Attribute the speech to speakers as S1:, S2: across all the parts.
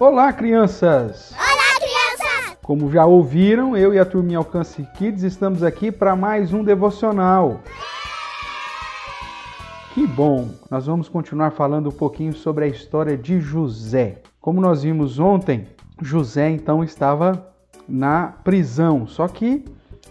S1: Olá, crianças!
S2: Olá, crianças!
S1: Como já ouviram, eu e a turminha Alcance Kids estamos aqui para mais um devocional. Que bom! Nós vamos continuar falando um pouquinho sobre a história de José. Como nós vimos ontem, José então estava na prisão, só que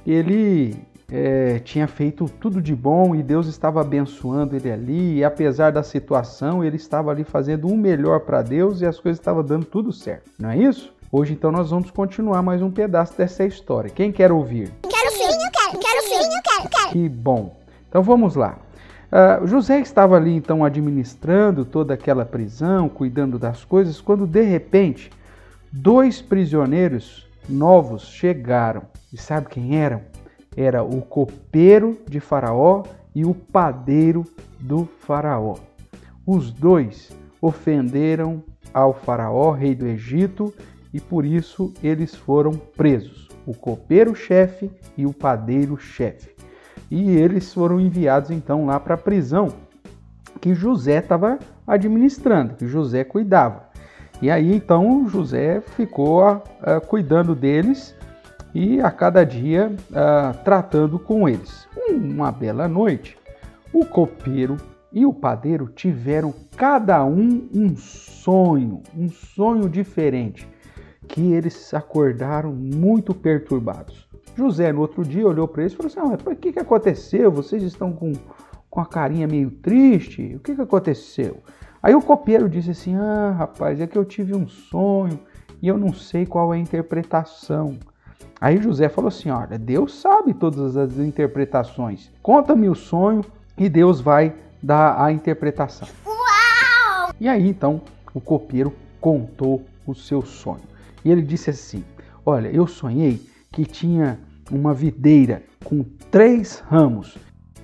S1: ele é, tinha feito tudo de bom e Deus estava abençoando ele ali, e apesar da situação, ele estava ali fazendo o melhor para Deus e as coisas estavam dando tudo certo, não é isso? Hoje então nós vamos continuar mais um pedaço dessa história. Quem quer ouvir?
S2: Quero sim, eu quero, quero sim, eu quero, quero.
S1: Que bom! Então vamos lá. Uh, José estava ali então administrando toda aquela prisão, cuidando das coisas, quando de repente dois prisioneiros novos chegaram. E sabe quem eram? Era o copeiro de Faraó e o padeiro do Faraó. Os dois ofenderam ao Faraó, rei do Egito, e por isso eles foram presos. O copeiro-chefe e o padeiro-chefe e eles foram enviados então lá para a prisão que José estava administrando, que José cuidava. E aí então José ficou uh, cuidando deles e a cada dia uh, tratando com eles. Uma bela noite, o copeiro e o padeiro tiveram cada um um sonho, um sonho diferente, que eles acordaram muito perturbados. José, no outro dia, olhou para eles e falou assim: ah, o que, que aconteceu? Vocês estão com, com a carinha meio triste? O que, que aconteceu? Aí o copeiro disse assim: Ah, rapaz, é que eu tive um sonho e eu não sei qual é a interpretação. Aí José falou assim: Olha, Deus sabe todas as interpretações. Conta-me o sonho e Deus vai dar a interpretação.
S2: Uau!
S1: E aí então o copeiro contou o seu sonho. E ele disse assim: Olha, eu sonhei que tinha uma videira com três ramos.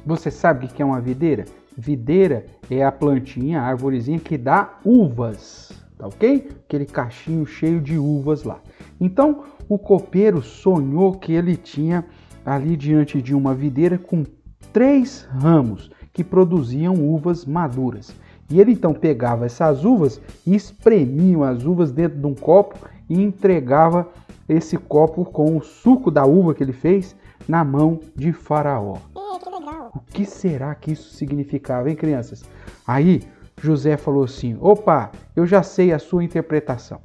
S1: Você sabe o que é uma videira? Videira é a plantinha, a árvorezinha que dá uvas, tá ok? Aquele cachinho cheio de uvas lá. Então o copeiro sonhou que ele tinha ali diante de uma videira com três ramos que produziam uvas maduras. E ele então pegava essas uvas e espremia as uvas dentro de um copo e entregava esse copo com o suco da uva que ele fez na mão de Faraó. O que será que isso significava, hein, crianças? Aí José falou assim: opa, eu já sei a sua interpretação.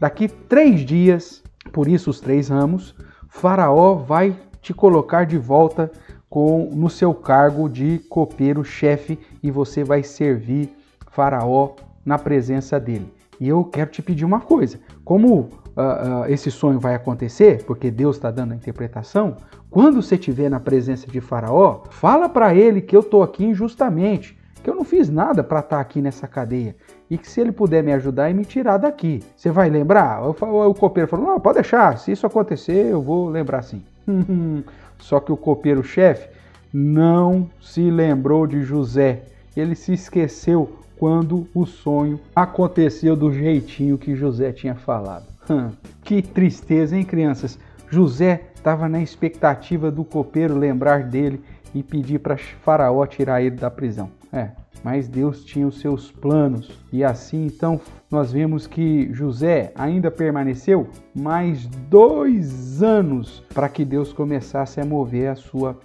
S1: Daqui três dias, por isso os três ramos, Faraó vai te colocar de volta com no seu cargo de copeiro-chefe e você vai servir Faraó na presença dele. E eu quero te pedir uma coisa: como uh, uh, esse sonho vai acontecer, porque Deus está dando a interpretação, quando você estiver na presença de Faraó, fala para ele que eu estou aqui injustamente, que eu não fiz nada para estar tá aqui nessa cadeia e que se ele puder me ajudar e me tirar daqui. Você vai lembrar? O, o copeiro falou: Não, pode deixar, se isso acontecer, eu vou lembrar sim. Só que o copeiro-chefe não se lembrou de José. Ele se esqueceu quando o sonho aconteceu do jeitinho que José tinha falado. Que tristeza, hein, crianças? José estava na expectativa do copeiro lembrar dele e pedir para Faraó tirar ele da prisão. É, mas Deus tinha os seus planos e assim então nós vemos que José ainda permaneceu mais dois anos para que Deus começasse a mover a sua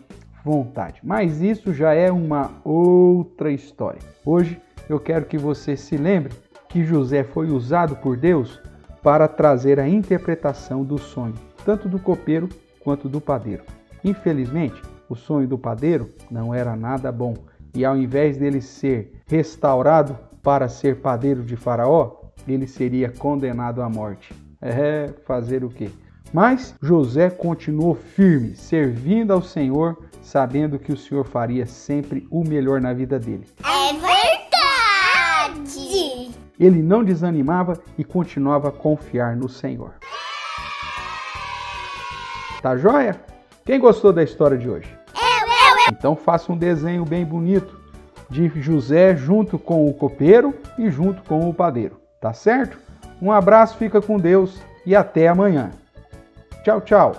S1: vontade. Mas isso já é uma outra história. Hoje eu quero que você se lembre que José foi usado por Deus para trazer a interpretação do sonho, tanto do copeiro quanto do padeiro. Infelizmente, o sonho do padeiro não era nada bom, e ao invés dele ser restaurado para ser padeiro de Faraó, ele seria condenado à morte. É, fazer o quê? Mas José continuou firme, servindo ao Senhor, sabendo que o Senhor faria sempre o melhor na vida dele.
S2: É verdade!
S1: Ele não desanimava e continuava a confiar no Senhor. Tá joia? Quem gostou da história de hoje? Então faça um desenho bem bonito de José junto com o copeiro e junto com o padeiro. Tá certo? Um abraço, fica com Deus e até amanhã. Tchau, tchau!